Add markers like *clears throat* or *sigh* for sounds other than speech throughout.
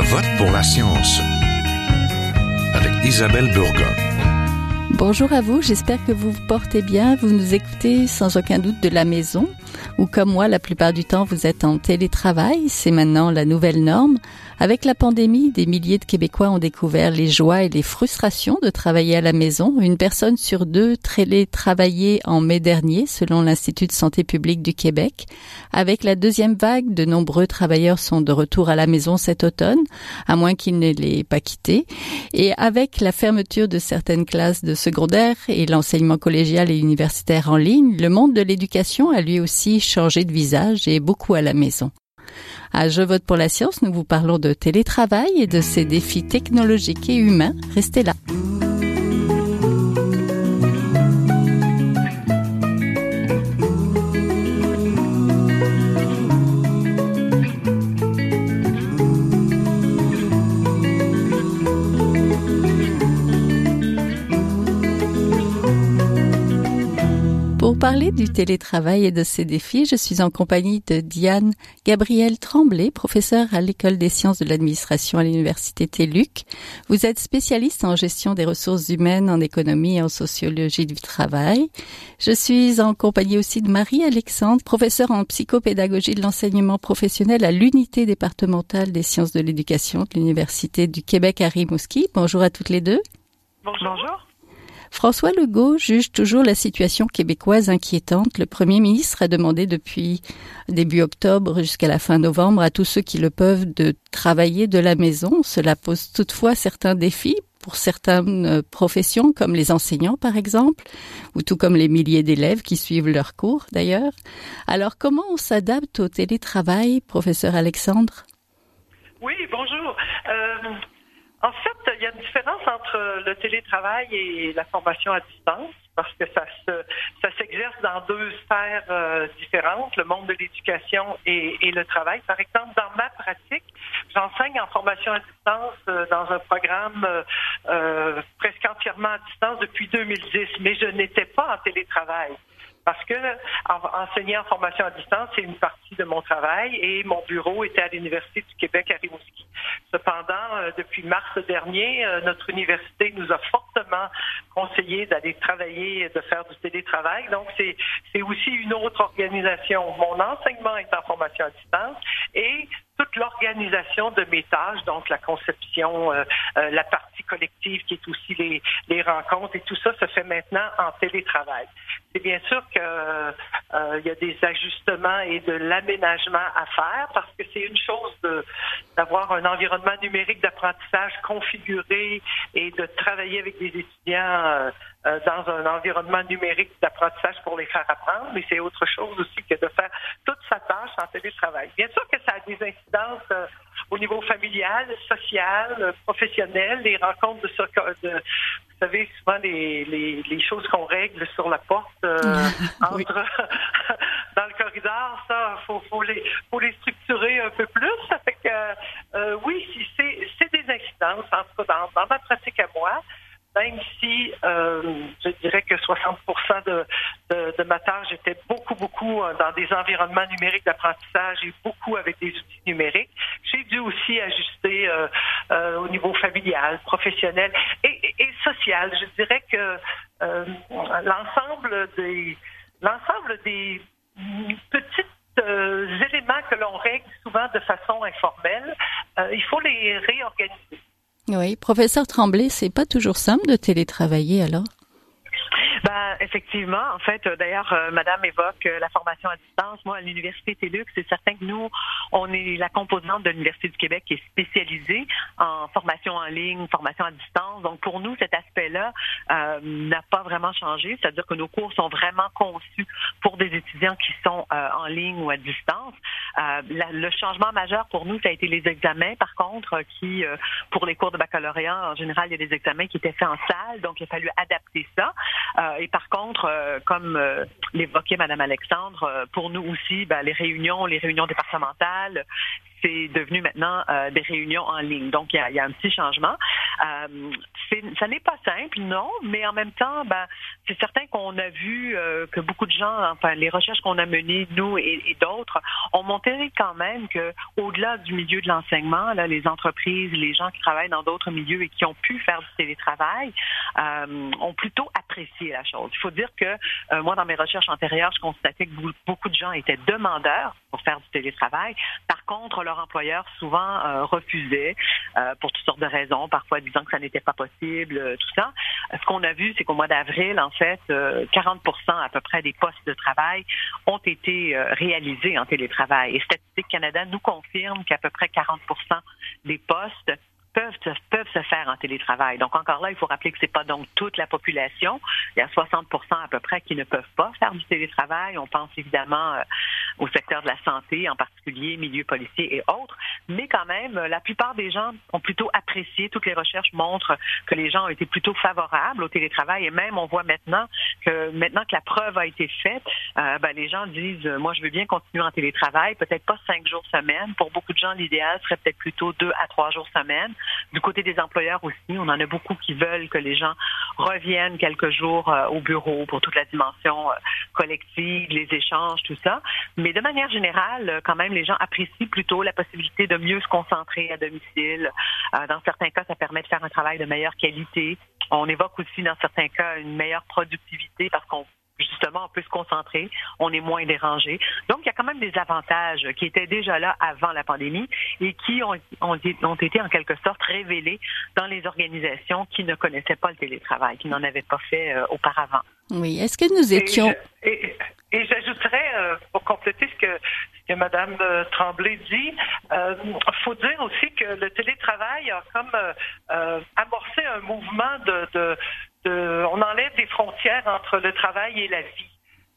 Je vote pour la science avec Isabelle Burgon. Bonjour à vous, j'espère que vous vous portez bien. Vous nous écoutez sans aucun doute de la maison ou comme moi, la plupart du temps, vous êtes en télétravail. C'est maintenant la nouvelle norme. Avec la pandémie, des milliers de Québécois ont découvert les joies et les frustrations de travailler à la maison. Une personne sur deux travaillait en mai dernier, selon l'Institut de santé publique du Québec. Avec la deuxième vague, de nombreux travailleurs sont de retour à la maison cet automne, à moins qu'ils ne l'aient pas quitté. Et avec la fermeture de certaines classes de secondaire et l'enseignement collégial et universitaire en ligne, le monde de l'éducation a lui aussi changé de visage et beaucoup à la maison. À Je vote pour la science, nous vous parlons de télétravail et de ses défis technologiques et humains. Restez là. Parler du télétravail et de ses défis, je suis en compagnie de Diane Gabrielle Tremblay, professeure à l'École des sciences de l'administration à l'Université TELUC. Vous êtes spécialiste en gestion des ressources humaines, en économie et en sociologie du travail. Je suis en compagnie aussi de Marie-Alexandre, professeure en psychopédagogie de l'enseignement professionnel à l'unité départementale des sciences de l'éducation de l'Université du Québec à Rimouski. Bonjour à toutes les deux. Bonjour. François Legault juge toujours la situation québécoise inquiétante. Le premier ministre a demandé depuis début octobre jusqu'à la fin novembre à tous ceux qui le peuvent de travailler de la maison. Cela pose toutefois certains défis pour certaines euh, professions, comme les enseignants par exemple, ou tout comme les milliers d'élèves qui suivent leurs cours d'ailleurs. Alors comment on s'adapte au télétravail, professeur Alexandre? Oui, bonjour. Euh, en fait, il y a une différence entre le télétravail et la formation à distance parce que ça se ça s'exerce dans deux sphères euh, différentes, le monde de l'éducation et, le travail. Par exemple, dans ma pratique, j'enseigne en formation à distance euh, dans un programme euh, presque entièrement à distance depuis 2010, mais je n'étais pas en télétravail parce que enseigner en formation à distance, c'est une partie de mon travail et mon bureau était à l'Université du Québec à Rimouski. Cependant, euh, depuis mars dernier, euh, notre université nous a fortement conseillé d'aller travailler de faire du télétravail. Donc, c'est, c'est aussi une autre organisation. Mon enseignement est en formation à distance et toute l'organisation de mes tâches, donc la conception, euh, euh, la partie collective qui est aussi les, les, rencontres et tout ça se fait maintenant en télétravail. C'est bien sûr qu'il euh, y a des ajustements et de l'aménagement à faire parce que c'est une chose d'avoir un environnement numérique d'apprentissage configuré et de travailler avec des étudiants euh, dans un environnement numérique d'apprentissage pour les faire apprendre, mais c'est autre chose aussi que de faire toute sa tâche en télétravail. Bien sûr que ça a des incidences euh, au niveau familial, social, professionnel, les rencontres de, de vous savez, souvent les, les, les choses qu'on règle sur la porte euh, *laughs* entre *laughs* dans le corridor, ça, faut, faut les faut les structurer un peu plus. Ça fait que oui, c'est des incidences, en tout cas dans, dans ma pratique à moi même si euh, je dirais que 60 de, de, ma tâche était beaucoup, beaucoup euh, dans des environnements numériques d'apprentissage et beaucoup avec des outils numériques, j'ai dû aussi ajuster euh, au niveau familial, professionnel et, et, social. Je dirais que l'ensemble des l'ensemble des éléments que l'on règle souvent de façon informelle, il faut les réorganiser. Oui, professeur Tremblay, c'est pas toujours simple de télétravailler alors? Ben, effectivement, en fait, euh, d'ailleurs, euh, Madame évoque euh, la formation à distance. Moi, à l'Université TELUX, c'est certain que nous, on est la composante de l'Université du Québec qui est spécialisée en formation en ligne, formation à distance. Donc, pour nous, cet aspect-là n'a pas vraiment changé. C'est-à-dire que nos cours sont vraiment conçus pour des étudiants qui sont en ligne ou à distance. le changement majeur pour nous, ça a été les examens, par contre, qui, pour les cours de baccalauréat, en général, il y a des examens qui étaient faits en salle, donc il a fallu adapter ça. Euh, et par contre, euh, comme euh, l'évoquait Madame Alexandre, pour nous aussi, ben, les réunions, les réunions départementales, c'est devenu maintenant euh, des réunions en ligne. Donc, il y a, un petit changement. Euh, ça n'est pas simple, non, mais en même temps, ben, c'est certain qu'on a vu euh, que beaucoup de gens, enfin, les recherches qu'on a menées, nous et, d'autres, ont montré quand même que, au-delà du milieu de l'enseignement, les entreprises, les gens qui travaillent dans d'autres milieux et qui ont pu faire du télétravail, ont plutôt apprécié la chose. Il faut dire que moi, dans mes recherches antérieures, je constatais que beaucoup de gens étaient demandeurs pour faire du télétravail. Par contre, leur employeur souvent euh, refusait euh, pour toutes sortes de raisons, parfois disant que ça n'était pas possible, euh, tout ça. Ce qu'on a vu, c'est qu'au mois d'avril, en fait, 40 à peu près des postes de travail ont été réalisés en télétravail. Et Statistique Canada nous confirme qu'à peu près 40% des postes peuvent, se faire en télétravail. Donc encore là, il faut rappeler que c'est pas donc toute la population. Il y a 60 à peu près qui ne peuvent pas faire du télétravail. On pense évidemment euh, au secteur de la santé, en particulier milieu policier et autres. Mais quand même, la plupart des gens ont plutôt apprécié. Toutes les recherches montrent que les gens ont été plutôt favorables au télétravail. Et même, on voit maintenant que maintenant que la preuve a été faite, euh, ben, les gens disent, moi, je veux bien continuer en télétravail, peut-être pas cinq jours semaine. Pour beaucoup de gens, l'idéal serait peut-être plutôt deux à trois jours semaine. Du côté des employeurs aussi, on en a beaucoup qui veulent que les gens reviennent quelques jours euh, au bureau pour toute la dimension euh, collective, les échanges, tout ça. Mais de manière générale, euh, quand même, les gens apprécient plutôt la possibilité de mieux se concentrer à domicile. dans certains cas, ça permet de faire un travail de meilleure qualité. On évoque aussi dans certains cas une meilleure productivité parce qu'on justement, on peut se concentrer, on est moins dérangé. Donc, il y a quand même des avantages qui étaient déjà là avant la pandémie et qui ont, ont, été en quelque sorte révélés dans les organisations qui ne connaissaient pas le télétravail, qui n'en avaient pas fait euh, auparavant. Oui. Est-ce que nous étions... Et, j'ajouterais, euh, pour compléter ce que, ce que Mme euh, Tremblay dit, il faut dire aussi que le télétravail a comme amorcé un mouvement de on enlève des frontières entre le travail et la vie.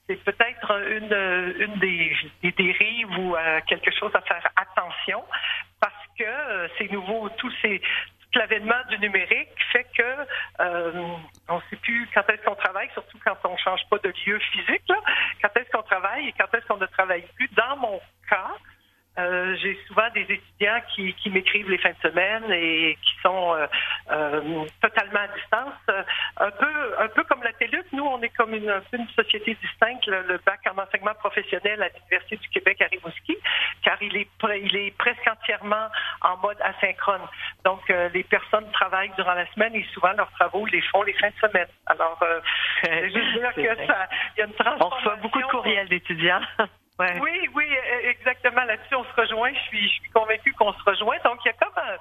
C'est peut-être une, des, dérives ou euh, quelque chose à faire attention parce que euh, c'est nouveau, tous ces, tout l'avènement du numérique fait que euh, on ne sait plus quand est-ce qu'on travaille, surtout quand on ne change pas de lieu physique. Quand est-ce qu'on travaille et quand est-ce qu'on ne travaille plus. Dans mon cas, euh, j'ai souvent des étudiants qui, m'écrivent les fins de semaine et qui sont totalement à distance. Euh, un peu, un peu comme la TELUC, nous, on est comme une, une société distincte, le, bac en enseignement professionnel à l'Université du Québec à Rimouski, car il est, il est presque entièrement en mode asynchrone. Donc, les personnes travaillent durant la semaine et souvent leurs travaux les font les fins de semaine. Alors, *laughs* je veux dire que ça, il y a une transformation. On reçoit beaucoup de courriels d'étudiants. *laughs* Oui, oui, e, exactement. Là-dessus, on se rejoint. Je suis, je suis convaincue qu'on se rejoint. Donc, il y a comme, un,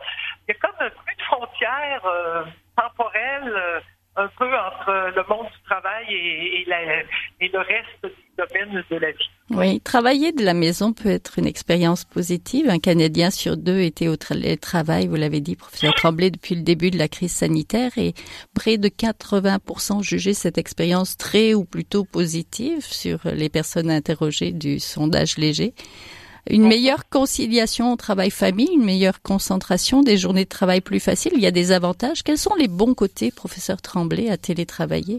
il y a comme plus de frontières euh, temporelles euh, un peu entre le monde du travail et, le reste du domaine de la vie. Oui, travailler de la maison peut être une expérience positive. Un Canadien sur deux était au travail, vous l'avez dit, professeur Tremblay, depuis le début de la crise sanitaire et près de 80% jugeaient cette expérience très ou plutôt positive sur les personnes interrogées du sondage léger. Une meilleure conciliation au travail-famille, une meilleure concentration, des journées de travail plus faciles. Il y a des avantages. Quels sont les bons côtés, professeur Tremblay, à télétravailler?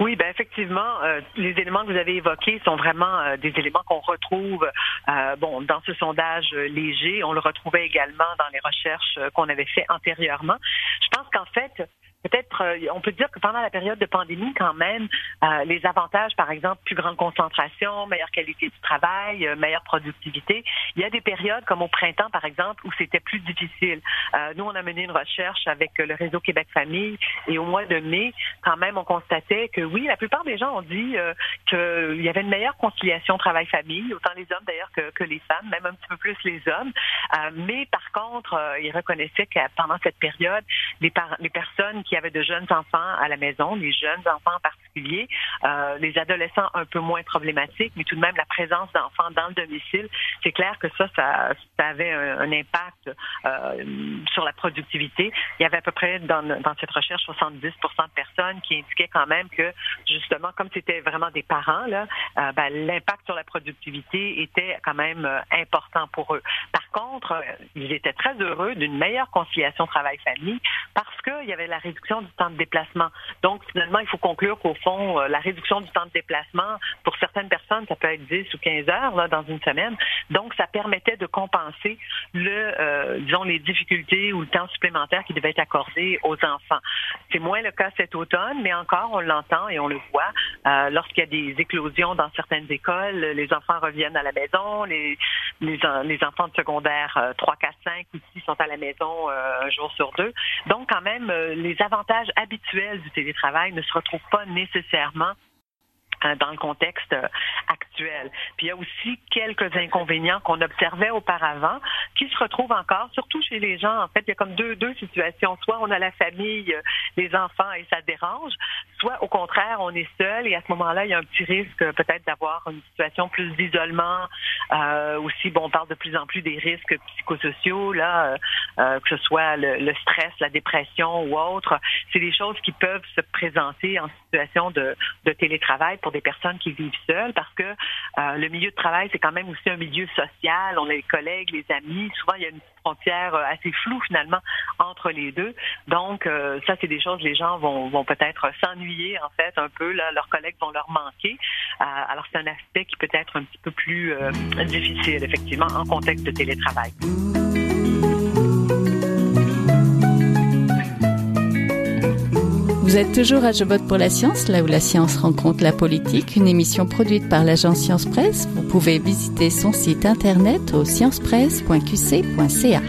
Oui, ben effectivement, euh, les éléments que vous avez évoqués sont vraiment euh, des éléments qu'on retrouve euh, bon dans ce sondage léger. On le retrouvait également dans les recherches qu'on avait fait antérieurement. Je pense qu'en fait, peut-être, euh, on peut dire que pendant la période de pandémie, quand même, euh, les avantages, par exemple, plus grande concentration, meilleure qualité du travail, euh, meilleure productivité. Il y a des périodes, comme au printemps, par exemple, où c'était plus difficile. nous, on a mené une recherche avec le réseau Québec Famille et au mois de mai, quand même, on constatait que oui, la plupart des gens ont dit qu'il y avait une meilleure conciliation travail-famille, autant les hommes d'ailleurs que, les femmes, même un petit peu plus les hommes. mais par contre, ils reconnaissaient que pendant cette période, les, les personnes qui il y avait de jeunes enfants à la maison, les jeunes enfants en particulier, euh, les adolescents un peu moins problématiques, mais tout de même la présence d'enfants dans le domicile, c'est clair que ça, ça, avait un, impact euh, sur la productivité. Il y avait à peu près dans, cette recherche 70 de personnes qui indiquaient quand même que justement, comme c'était vraiment des parents, euh, ben, l'impact sur la productivité était quand même important pour eux. Par contre, ils étaient très heureux d'une meilleure conciliation travail-famille parce qu'il y avait la réduction du temps de déplacement. Donc, finalement, il faut conclure qu'au fond, la réduction du temps de déplacement, pour certaines personnes, ça peut être 10 ou 15 heures là, dans une semaine. Donc, ça permettait de compenser le, disons, les difficultés ou le temps supplémentaire qui devait être accordé aux enfants. C'est moins le cas cet automne, mais encore, on l'entend et on le voit. Euh, Lorsqu'il y a des éclosions dans certaines écoles, les enfants reviennent à la maison, les, les, enfants de secondaire 3, 4, 5 aussi sont à la maison euh, un jour sur deux. Donc, quand même, euh, les avantages habituels du télétravail ne se retrouvent pas nécessairement euh, dans le contexte euh, actuel. Puis il y a aussi quelques inconvénients qu'on observait auparavant qui se retrouvent encore, surtout chez les gens. En fait, il y a comme deux, deux situations. Soit on a la famille, euh, les enfants et ça dérange, soit au contraire, on est seul et à ce moment-là, il y a un petit risque peut-être d'avoir une situation plus d'isolement. Euh, aussi, bon, on parle de plus en plus des risques psychosociaux, là, euh, que ce soit le, le, stress, la dépression ou autre. C'est des choses qui peuvent se présenter en situation de, de télétravail pour des personnes qui vivent seules parce que euh, le milieu de travail, c'est quand même aussi un milieu social. On a les collègues, les amis. Souvent, il y a une frontière euh, assez floue finalement entre les deux. Donc, euh, ça, c'est des choses les gens vont, vont peut-être s'ennuyer en fait un peu. Là, leurs collègues vont leur manquer. alors, c'est un aspect qui peut être un petit peu plus difficile effectivement en contexte de télétravail. Vous êtes toujours à Je vote pour la science, là où la science rencontre la politique, une émission produite par l'agence Science Presse. Vous pouvez visiter son site internet au sciencepresse.qc.ca.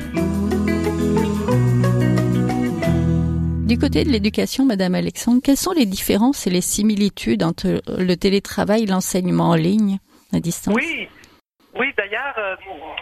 Du côté de l'éducation, Madame Alexandre, quelles sont les différences et les similitudes entre le télétravail et l'enseignement en ligne à distance? Oui, oui, d'ailleurs, euh,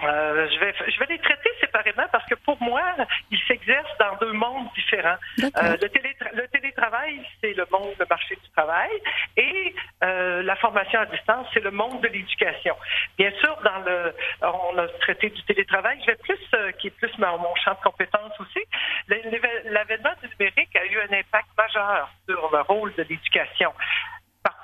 euh, je, vais, je vais les traiter séparément parce que pour moi, ils s'exercent dans deux mondes différents. Euh, le, le, télétravail, c'est le monde du marché du travail et la formation à distance, c'est le monde de l'éducation. Bien sûr, dans le, on a traité du télétravail, je vais plus, qui est plus mon, mon champ de compétences aussi. L'avènement du numérique a eu un impact majeur sur le rôle de l'éducation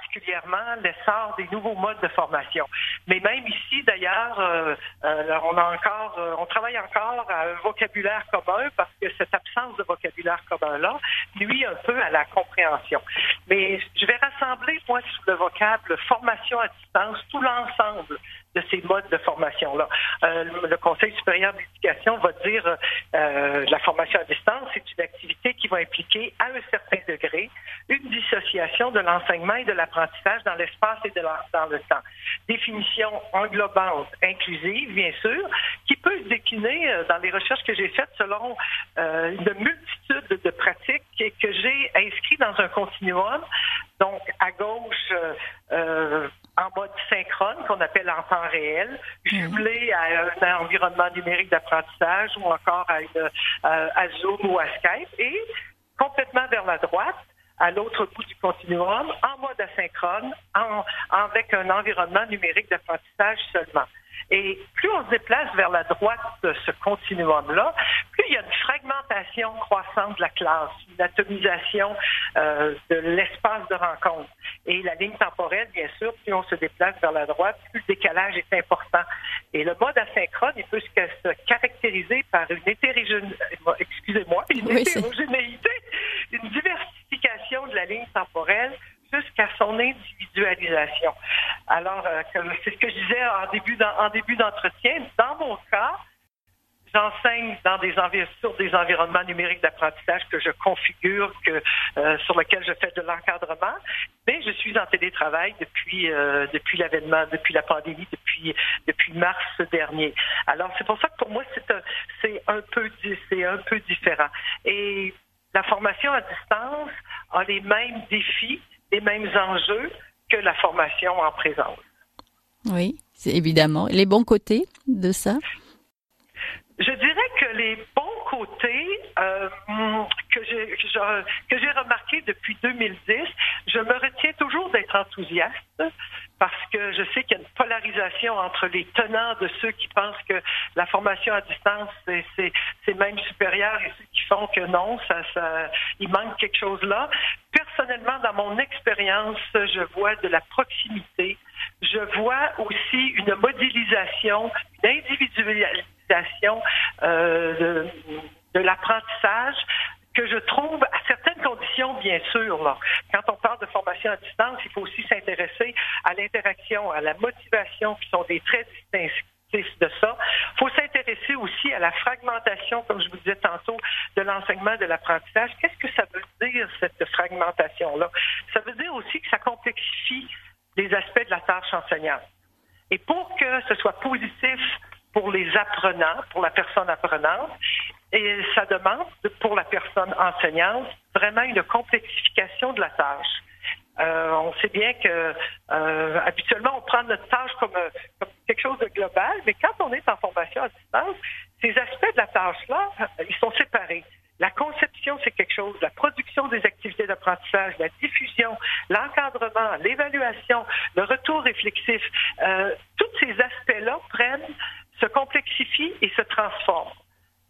particulièrement l'essor des nouveaux modes de formation. Mais même ici, d'ailleurs, euh, euh, on euh, on travaille encore à un vocabulaire commun parce que cette absence de vocabulaire commun-là nuit un peu à la compréhension. Mais je vais rassembler, moi, sous le vocable formation à distance, tout l'ensemble de ces modes de formation-là. Euh, le Conseil supérieur d'éducation va dire euh, la formation à distance, c'est une activité qui va impliquer à un certain degré une dissociation de l'enseignement et de l'apprentissage dans l'espace et dans le temps. Définition englobante, inclusive, bien sûr, qui peut se décliner euh, dans les recherches que j'ai faites selon euh, une multitude de pratiques que j'ai inscrites dans un continuum. Donc, à gauche, euh, euh en mode synchrone, qu'on appelle en temps réel, mhm. jumelé à un environnement numérique d'apprentissage ou encore à, une, à Zoom ou à Skype, et complètement vers la droite, à l'autre bout du continuum, en mode asynchrone, en, avec un environnement numérique d'apprentissage seulement. Et plus on se déplace vers la droite de ce continuum-là, plus il y a une croissante de la classe, une atomisation euh, de l'espace de rencontre. Et la ligne temporelle, bien sûr, plus on se déplace vers la droite, plus le décalage est important. Et le mode asynchrone, il peut se caractériser par une hétérogénéité, excusez-moi, une hétérogénéité, une diversification de la ligne temporelle jusqu'à son individualisation. Alors, euh, c'est ce que je disais en début en début d'entretien. Dans mon cas, j'enseigne sur des environnements numériques d'apprentissage que je configure, euh, sur lesquels je fais de l'encadrement, mais je suis en télétravail depuis euh, depuis l'avènement, depuis la pandémie, depuis depuis mars dernier. Alors c'est pour ça que pour moi c'est un, peu différent. Et la formation à distance a les mêmes défis les mêmes enjeux que la formation en présence. Oui, évidemment. Les bons côtés de ça? Je dirais que les bons côtés euh, que j'ai que j'ai remarqué depuis 2010, je me retiens toujours d'être enthousiaste parce que je sais qu'il y a une polarisation entre les tenants de ceux qui pensent que la formation à distance c'est même supérieur et ceux qui font que non, ça, il manque quelque chose là. Personnellement, dans mon expérience, je vois de la proximité, je vois aussi une modélisation, une d'automatisation de, l'apprentissage que je trouve à certaines conditions, bien sûr. Quand on parle de formation à distance, il faut aussi s'intéresser à l'interaction, à la motivation, qui sont des traits distinctifs de ça. Il faut s'intéresser aussi à la fragmentation, comme je vous disais tantôt, de l'enseignement de l'apprentissage. Qu'est-ce que ça veut dire, cette fragmentation-là? Ça veut dire aussi que ça complexifie les aspects de la tâche enseignante. Et pour que ce soit positif les apprenants, pour la personne apprenante, et ça demande pour la personne enseignante vraiment une complexification de la tâche. Euh, on sait bien que euh, habituellement on prend notre tâche comme, comme, quelque chose de global, mais quand on est en formation à distance, ces aspects de la tâche-là, ils sont séparés. La conception, c'est quelque chose. La production des activités d'apprentissage, la diffusion, l'encadrement, l'évaluation, le retour réflexif, euh, tous ces aspects-là prennent, se et se transforment.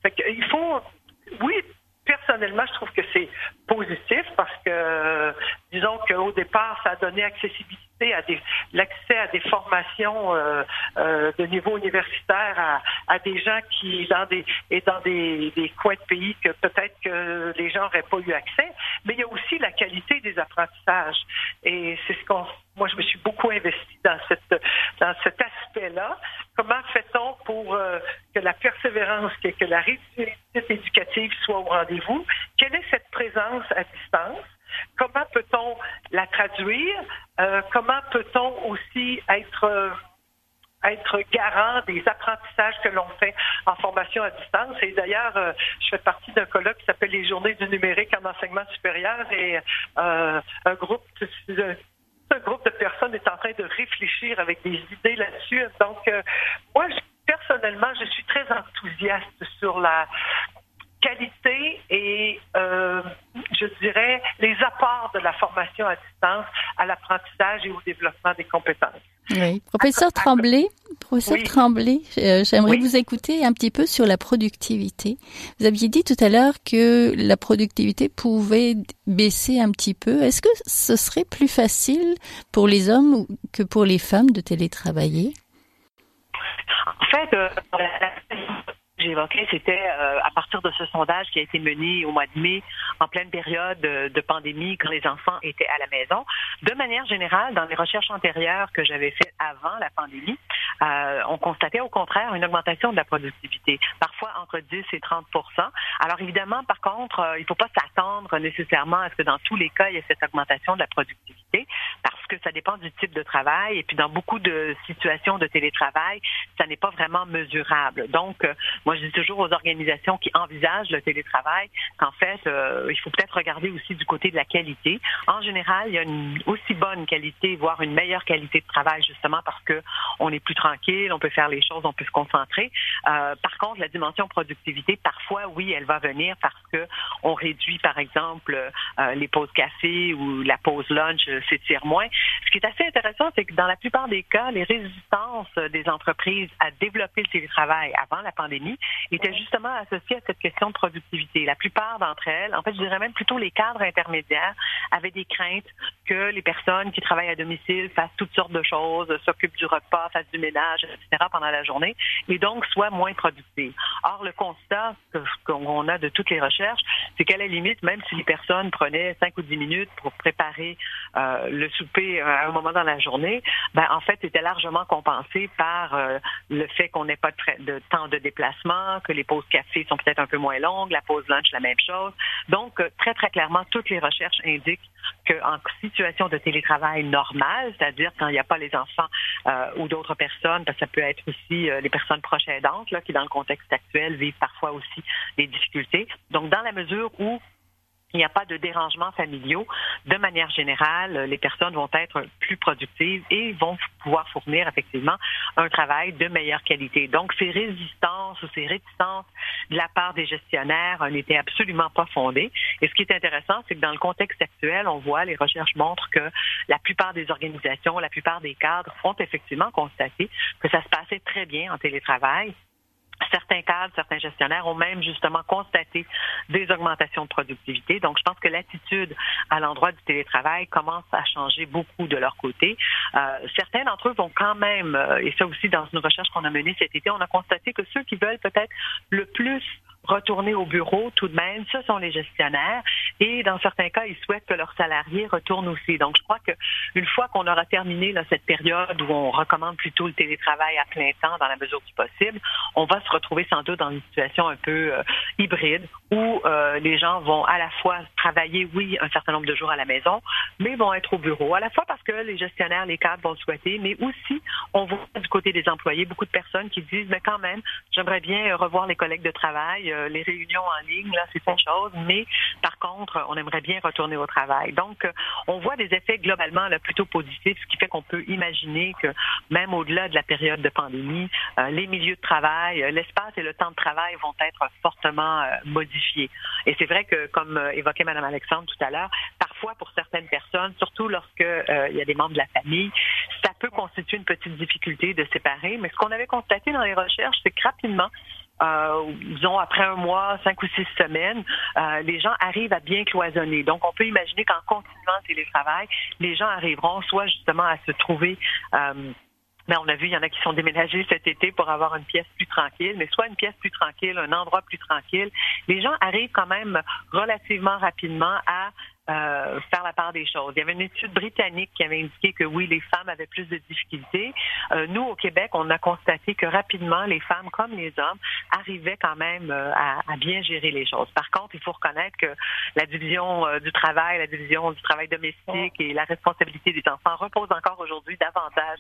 Fait il faut, oui, personnellement, je trouve que c'est positif parce que, disons qu'au départ, ça a donné accessibilité à l'accès à des formations euh, euh, de niveau universitaire à, à, des gens qui, dans des, et dans des, des coins de pays que peut-être que les gens n'auraient pas eu accès. Mais il y a aussi la qualité des apprentissages. Et c'est ce qu'on, moi, je me suis beaucoup investi dans cet aspect-là. Comment fait-on pour euh, que la persévérance, que, que la réussite éducative soit au rendez-vous? Quelle est cette présence à distance? Comment peut-on la traduire? Euh, comment peut-on aussi être euh, être garant des apprentissages que l'on fait en formation à distance? Et d'ailleurs, je fais partie d'un colloque qui s'appelle les Journées du numérique en enseignement supérieur et un groupe un groupe de personnes est en train de réfléchir avec des idées là-dessus. Donc, euh, moi, personnellement, je suis très enthousiaste sur la qualité et, euh, je dirais, les apports de la formation à distance à l'apprentissage et au développement des compétences. Oui. Professeur Tremblay, professeur Tremblay, euh, j'aimerais vous écouter un petit peu sur la productivité. Vous aviez dit tout à l'heure que la productivité pouvait baisser un petit peu. Est-ce que ce serait plus facile pour les hommes que pour les femmes de télétravailler? En fait, euh, j'évoquais, c'était euh, à partir de ce sondage qui a été mené au mois de mai, en pleine période de, pandémie, quand les enfants étaient à la maison. De manière générale, dans les recherches antérieures que j'avais faites avant la pandémie, euh, on constatait au contraire une augmentation de la productivité, parfois entre 10 et 30% Alors évidemment, par contre, euh, il ne faut pas s'attendre nécessairement à ce que dans tous les cas, il y ait cette augmentation de la productivité, que ça dépend du type de travail. Et puis dans beaucoup de situations de télétravail, ça n'est pas vraiment mesurable. Donc, moi, je dis toujours aux organisations qui envisagent le télétravail qu'en fait, euh, il faut peut-être regarder aussi du côté de la qualité. En général, il y a une aussi bonne qualité, voire une meilleure qualité de travail, justement parce que on est plus tranquille, on peut faire les choses, on peut se concentrer. Euh, par contre, la dimension productivité, parfois, oui, elle va venir parce que on réduit, par exemple, euh, les pauses café ou la pause lunch s'étire moins. Ce qui est assez intéressant, c'est que dans la plupart des cas, les résistances des entreprises à développer le télétravail avant la pandémie était justement associée à cette question de productivité. La plupart d'entre elles, en fait, je dirais même plutôt les cadres intermédiaires, avaient des craintes que les personnes qui travaillent à domicile fassent toutes sortes de choses, s'occupent du repas, fassent du ménage, etc. pendant la journée, et donc soient moins productives. Or, le constat qu'on a de toutes les recherches, c'est qu'à la limite, même si les personnes prenaient 5 ou 10 minutes pour préparer euh, le souper à un moment dans la journée, ben, en fait, c'était largement compensé par euh, le fait qu'on n'ait pas de, de temps de déplacement que les pauses café sont peut-être un peu moins longues, la pause lunch, la même chose. Donc, euh, très, très clairement, toutes les recherches indiquent qu'en situation de télétravail normal, c'est-à-dire quand il n'y a pas les enfants euh, ou d'autres personnes, parce que ça peut être aussi euh, les personnes proches aidantes, là, qui dans le contexte actuel vivent parfois aussi des difficultés. Donc, dans la mesure où il n'y a pas de dérangements familiaux. De manière générale, les personnes vont être plus productives et vont pouvoir fournir effectivement un travail de meilleure qualité. Donc, ces résistances ou ces réticences de la part des gestionnaires n'étaient absolument pas fondées. Et ce qui est intéressant, c'est que dans le contexte actuel, on voit, les recherches montrent que la plupart des organisations, la plupart des cadres ont effectivement constaté que ça se passait très bien en télétravail Certains cadres, certains gestionnaires ont même justement constaté des augmentations de productivité. Donc, je pense que l'attitude à l'endroit du télétravail commence à changer beaucoup de leur côté. Euh, certains d'entre eux vont quand même, euh, et ça aussi dans une recherche qu'on a menée cet été, on a constaté que ceux qui veulent peut-être le plus retourner au bureau tout de même, ce sont les gestionnaires. Et dans certains cas, ils souhaitent que leurs salariés retournent aussi. Donc, je crois qu'une fois qu'on aura terminé là, cette période où on recommande plutôt le télétravail à plein temps dans la mesure du possible, on va se retrouver sans doute dans une situation un peu euh, hybride où euh, les gens vont à la fois travailler, oui, un certain nombre de jours à la maison, mais vont être au bureau. À la fois parce que les gestionnaires, les cadres vont le souhaiter, mais aussi on voit du côté des employés beaucoup de personnes qui disent, mais quand même, j'aimerais bien revoir les collègues de travail, euh, les réunions en ligne, là, c'est une chose, mais par contre, on aimerait bien retourner au travail. Donc, euh, on voit des effets globalement plutôt positifs, ce qui fait qu'on peut imaginer que même au-delà de la période de pandémie, euh, les milieux de travail, l'espace et le temps de travail vont être fortement modifiés. Et c'est vrai que, comme évoquait Mme Alexandre tout à l'heure, parfois pour certaines personnes, surtout lorsque il y a des membres de la famille, ça peut constituer une petite difficulté de séparer. Mais ce qu'on avait constaté dans les recherches, c'est que rapidement, euh, disons après un mois, cinq ou six semaines, euh, les gens arrivent à bien cloisonner. Donc, on peut imaginer qu'en continuant le télétravail, les gens arriveront soit justement à se trouver euh, mais on a vu, il y en a qui sont déménagés cet été pour avoir une pièce plus tranquille, mais soit une pièce plus tranquille, un endroit plus tranquille. Les gens arrivent quand même relativement rapidement à euh, faire la part des choses. Il y avait une étude britannique qui avait indiqué que oui, les femmes avaient plus de difficultés. Euh, nous, au Québec, on a constaté que rapidement, les femmes comme les hommes arrivaient quand même euh, à, à, bien gérer les choses. Par contre, il faut reconnaître que la division du travail, la division du travail domestique et la responsabilité des enfants reposent encore aujourd'hui davantage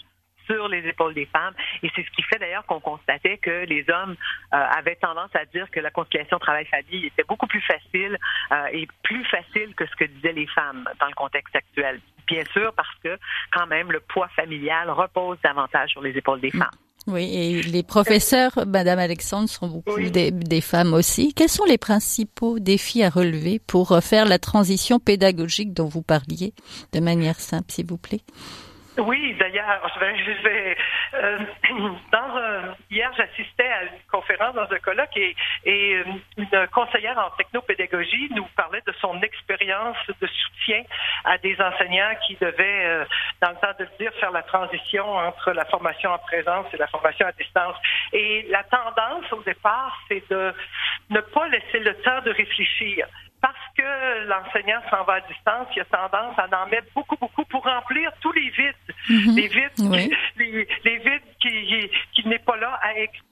sur les épaules des femmes. Et c'est ce qui fait d'ailleurs qu'on constatait que les hommes euh, avaient tendance à dire que la conciliation travail-famille était beaucoup plus facile euh, et plus facile que ce que disaient les femmes dans le contexte actuel. Bien sûr, parce que quand même, le poids familial repose davantage sur les épaules des femmes. Oui, et les professeurs, Madame Alexandre, sont beaucoup des, des, femmes aussi. Quels sont les principaux défis à relever pour faire la transition pédagogique dont vous parliez de manière simple, s'il vous plaît? Oui, d'ailleurs, je vais, je vais euh, *clears throat* dans un, hier, j'assistais à une conférence dans un colloque et, et euh, une conseillère en technopédagogie nous parlait de son expérience de soutien à des enseignants qui devaient, euh, dans le temps de le dire, faire la transition entre la formation en présence et la formation à distance. Et la tendance au départ, c'est de ne pas laisser le temps de réfléchir que l'enseignant s'en va à distance, il a tendance à en mettre beaucoup, beaucoup pour remplir tous les vides. Mhm. Les vides, les, les, vides qui, qui n'est pas là à expliquer.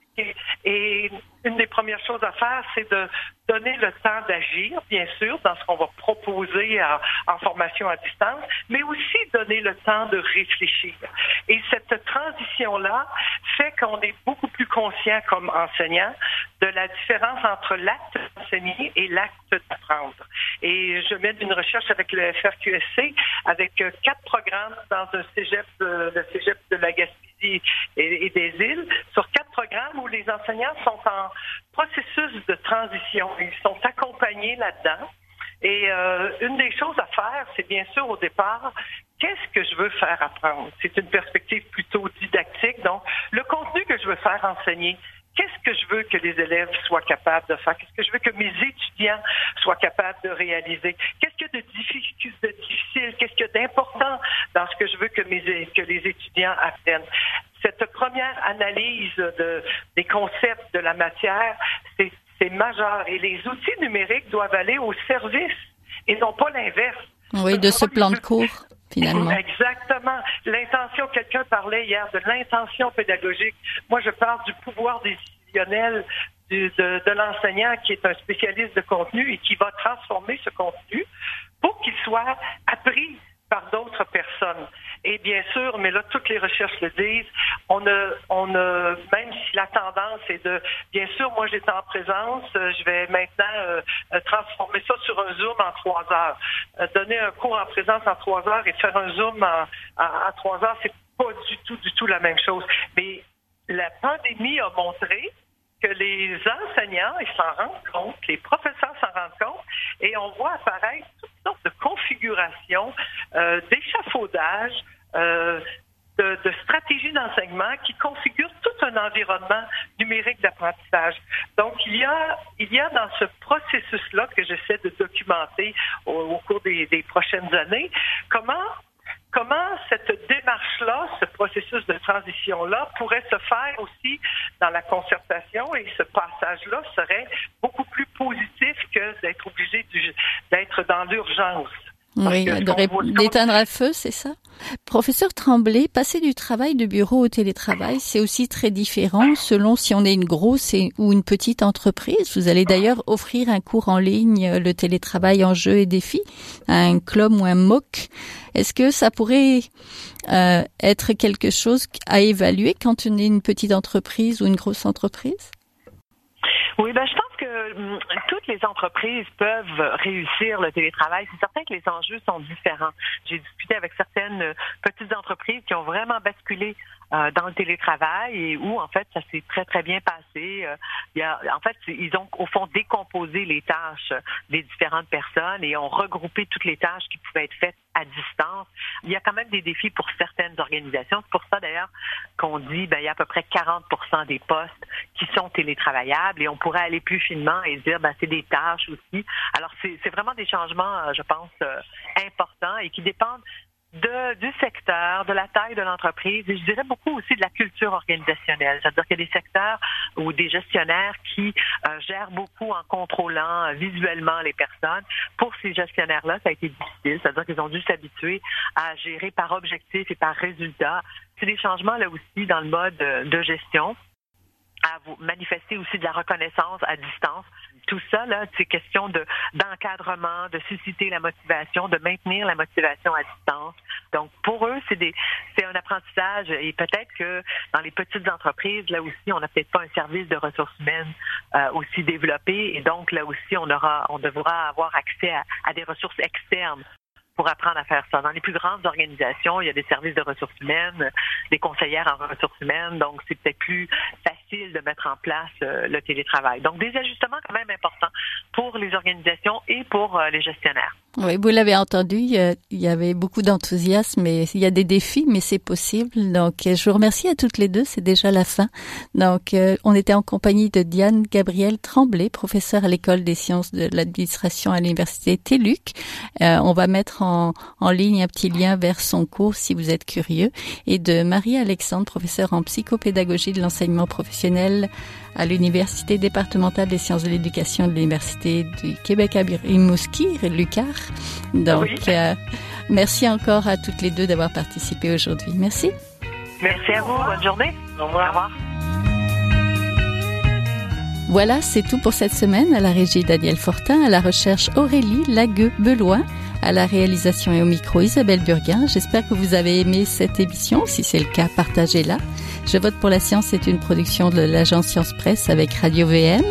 Et une des premières choses à faire, c'est de donner le temps d'agir, bien sûr, dans ce qu'on va proposer en, formation à distance, mais aussi donner le temps de réfléchir. Et cette transition-là fait qu'on est beaucoup plus conscient comme enseignant de la différence entre l'acte d'enseigner et l'acte d'apprendre. Et je mène une recherche avec le FRQSC, avec quatre programmes dans le cégep de la Gaspésie et des îles, sur quatre programmes où les enseignants sont en processus de transition. Ils sont accompagnés là-dedans. Et euh, une des choses à faire, c'est bien sûr au départ, qu'est-ce que je veux faire apprendre? C'est une perspective plutôt didactique. Donc, le contenu que je veux faire enseigner, qu'est-ce que je veux que les élèves soient capables de faire? Qu'est-ce que je veux que mes étudiants soient capables de réaliser? Qu'est-ce qu'il y a de difficile? Qu'est-ce qu'il y a d'important dans ce que je veux que les étudiants apprennent? Cette première analyse de, des concepts de la matière, c'est majeur. Et les outils numériques doivent aller au service et non pas l'inverse. Oui, de ce plan de cours. Finalement. Exactement. L'intention, quelqu'un parlait hier de l'intention pédagogique. Moi, je parle du pouvoir décisionnel de, de l'enseignant qui est un spécialiste de contenu et qui va transformer ce contenu pour qu'il soit appris par d'autres personnes. Et bien sûr, mais là, toutes les recherches le disent, on a, on a, même si la tendance est de, bien sûr, moi j'étais en présence, euh, je vais maintenant euh, euh, transformer ça sur un Zoom en trois heures. donner un cours en présence en trois heures et faire un Zoom en, en, en trois heures, c'est pas du tout, du tout la même chose. Mais la pandémie a montré que les enseignants, s'en rendent compte, les professeurs s'en rendent compte, et on voit apparaître toutes sortes de configurations, euh, d'échafaudage, euh, de, stratégies d'enseignement qui configurent tout un environnement numérique d'apprentissage. Donc, il y a, il y a dans ce processus-là que j'essaie de documenter au, cours des, des prochaines années, comment comment cette processus de transition-là pourrait se faire aussi dans la concertation et ce passage-là serait beaucoup plus positif que d'être obligé d'être dans l'urgence. Oui, d'éteindre à feu, c'est ça? Professeur Tremblay, passer du travail de bureau au télétravail, c'est aussi très différent selon si on est une grosse ou une petite entreprise. Vous allez d'ailleurs offrir un cours en ligne, le télétravail en jeu et défi, un club ou un MOOC. Est-ce que ça pourrait euh, être quelque chose à évaluer quand on est une petite entreprise ou une grosse entreprise? Oui, ben, je pense que hum, toutes les entreprises peuvent réussir le télétravail. C'est certain que les enjeux sont différents. J'ai discuté avec certaines petites entreprises qui ont vraiment basculé euh, dans le télétravail et où en fait ça s'est très très bien passé. Euh, il y a, en fait, ils ont au fond décomposé les tâches des différentes personnes et ont regroupé toutes les tâches qui pouvaient être faites à distance. Il y a quand même des défis pour certaines organisations. C'est pour ça d'ailleurs qu'on dit ben il y a à peu près 40 des postes qui sont télétravaillables et on pourrait aller plus finement et dire ben c'est des tâches aussi. Alors c'est vraiment des changements, euh, je pense, importants et qui dépendent de, du secteur, de la taille de l'entreprise et je dirais beaucoup aussi de la culture organisationnelle. C'est-à-dire qu'il y a des secteurs ou des gestionnaires qui euh, gèrent beaucoup en contrôlant euh, visuellement les personnes. Pour ces gestionnaires-là, ça a été difficile. C'est-à-dire qu'ils ont dû s'habituer à gérer par objectif et par résultat. C'est des changements là aussi dans le mode euh, de gestion à vous manifester aussi de la reconnaissance à distance. Tout ça, là, c'est question de d'encadrement, de susciter la motivation, de maintenir la motivation à distance. Donc, pour eux, c'est des c'est un apprentissage et peut-être que dans les petites entreprises, là aussi, on n'a peut-être pas un service de ressources humaines euh, aussi développé et donc là aussi, on aura on devra avoir accès à des ressources externes pour apprendre à faire ça. Dans les plus grandes organisations, il y a des services de ressources humaines, des conseillères en ressources humaines, donc c'est peut-être plus facile de mettre en place euh, le télétravail. Donc des ajustements quand même importants pour les organisations et pour euh, les gestionnaires. Oui, vous l'avez entendu, il y avait beaucoup d'enthousiasme et il y a des défis, mais c'est possible. Donc, je vous remercie à toutes les deux, c'est déjà la fin. Donc, euh, on était en compagnie de Diane Gabriel Tremblay, professeure à l'école des sciences de l'administration à l'université TELUC. Euh, on va mettre en, en ligne un petit lien vers son cours si vous êtes curieux. Et de Marie-Alexandre, professeure en psychopédagogie de l'enseignement professionnel à l'Université départementale des sciences de l'éducation de l'Université du Québec à Rimouski, Lucar. Donc, euh, merci encore à toutes les deux d'avoir participé aujourd'hui. Merci. Merci à vous. Bonne journée. Au revoir. Voilà, c'est tout pour cette semaine. À la régie Daniel Fortin, à la recherche Aurélie Lagueux-Beloin, à la réalisation et au micro Isabelle Burguin. J'espère que vous avez aimé cette émission. Si c'est le cas, partagez-la. Je vote pour la science c'est une production de l'agence Science Presse avec Radio VM.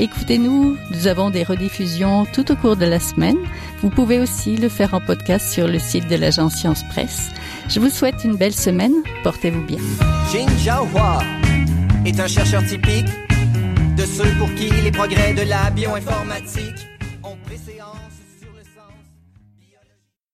Écoutez-nous, nous avons des rediffusions tout au cours de la semaine. Vous pouvez aussi le faire en podcast sur le site de l'agence Science Presse. Je vous souhaite une belle semaine. Portez-vous bien. Est un chercheur typique de ceux pour qui les progrès de la bioinformatique